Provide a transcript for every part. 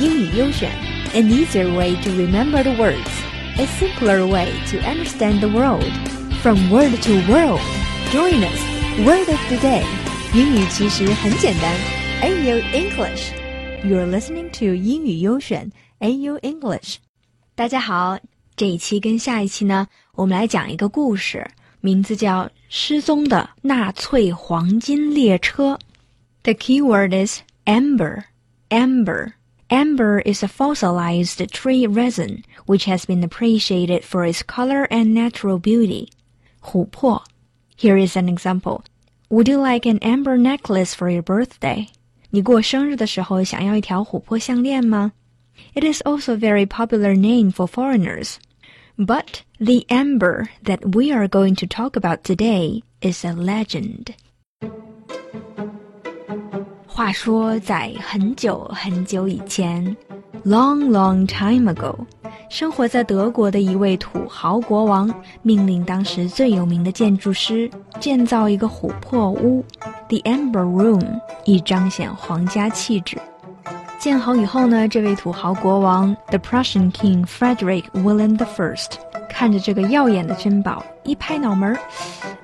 英语优选，an easier way to remember the words, a simpler way to understand the world. From word to world, join us. Word of the day，英语其实很简单。AU English, you're listening to 英语优选 AU English。大家好，这一期跟下一期呢，我们来讲一个故事，名字叫《失踪的纳粹黄金列车》。The keyword is amber. Amber. Amber is a fossilized tree resin which has been appreciated for its color and natural beauty. 琥珀. Here is an example. Would you like an amber necklace for your birthday? 你过生日的时候想要一条琥珀项链吗? It is also a very popular name for foreigners. But the amber that we are going to talk about today is a legend. 话说，在很久很久以前，long long time ago，生活在德国的一位土豪国王命令当时最有名的建筑师建造一个琥珀屋，the Amber Room，以彰显皇家气质。建好以后呢，这位土豪国王，the Prussian King Frederick William the First，看着这个耀眼的珍宝，一拍脑门儿。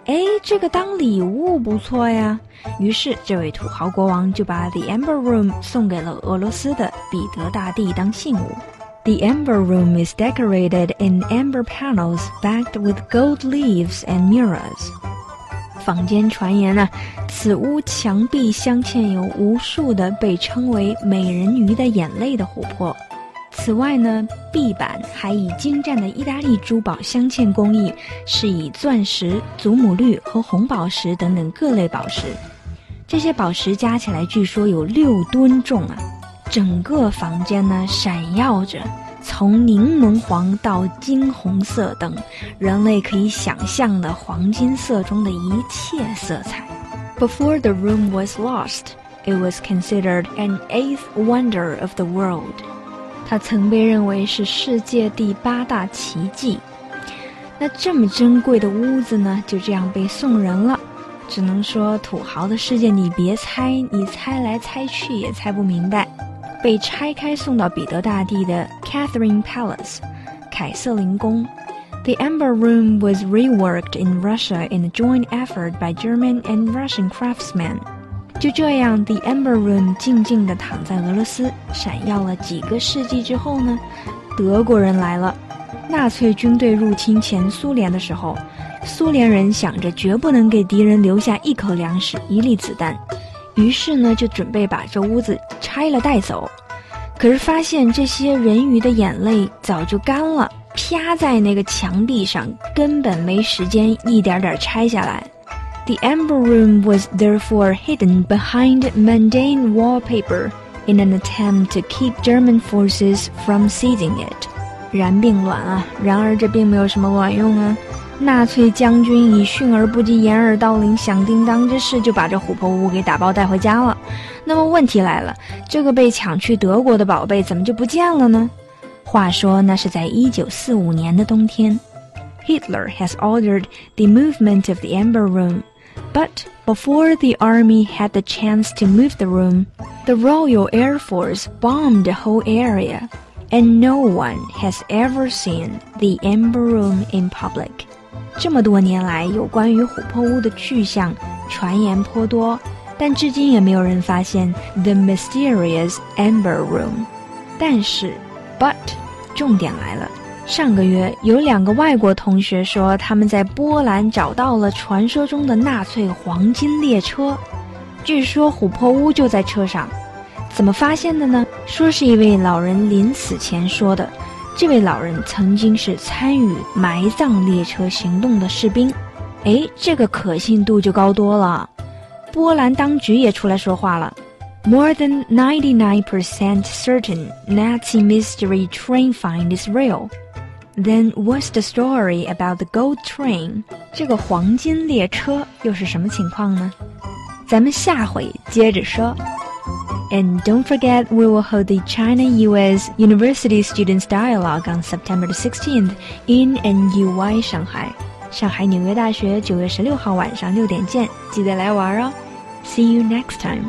哎，这个当礼物不错呀。于是，这位土豪国王就把 The Amber Room 送给了俄罗斯的彼得大帝当信物。The Amber Room is decorated in amber panels backed with gold leaves and mirrors。坊间传言呢，此屋墙壁镶嵌有无数的被称为“美人鱼的眼泪”的琥珀。此外呢，壁板还以精湛的意大利珠宝镶嵌工艺，是以钻石、祖母绿和红宝石等等各类宝石。这些宝石加起来据说有六吨重啊！整个房间呢，闪耀着从柠檬黄到金红色等人类可以想象的黄金色中的一切色彩。Before the room was lost, it was considered an eighth wonder of the world. 它曾被认为是世界第八大奇迹。那这么珍贵的屋子呢，就这样被送人了。只能说土豪的世界，你别猜，你猜来猜去也猜不明白。被拆开送到彼得大帝的 Catherine Palace，凯瑟琳宫。The Amber Room was reworked in Russia in a joint effort by German and Russian craftsmen. 就这样，The Amber Room 静静地躺在俄罗斯，闪耀了几个世纪之后呢？德国人来了，纳粹军队入侵前苏联的时候，苏联人想着绝不能给敌人留下一口粮食、一粒子弹，于是呢，就准备把这屋子拆了带走。可是发现这些人鱼的眼泪早就干了，啪在那个墙壁上，根本没时间一点点拆下来。The Amber Room was therefore hidden behind mundane wallpaper in an attempt to keep German forces from seizing it. 然并卵啊！然而这并没有什么卵用啊！纳粹将军以训而不及掩耳盗铃响叮当之势，就把这琥珀屋给打包带回家了。那么问题来了，这个被抢去德国的宝贝怎么就不见了呢？话说那是在一九四五年的冬天，Hitler has ordered the movement of the Amber Room. But before the army had the chance to move the room, the Royal Air Force bombed the whole area, and no one has ever seen the Amber Room in public. 这么多年来，有关于琥珀屋的去向传言颇多，但至今也没有人发现 the mysterious Amber Room。但是，but，重点来了。 上个月，有两个外国同学说他们在波兰找到了传说中的纳粹黄金列车，据说琥珀屋就在车上。怎么发现的呢？说是一位老人临死前说的。这位老人曾经是参与埋葬列车行动的士兵。哎，这个可信度就高多了。波兰当局也出来说话了：More than ninety-nine percent certain Nazi mystery train find is real. Then what's the story about the gold train？这个黄金列车又是什么情况呢？咱们下回接着说。And don't forget, we will hold the China-U.S. University Students Dialogue on September 16th in NUY 上海，上海纽约大学九月十六号晚上六点见，记得来玩哦。See you next time.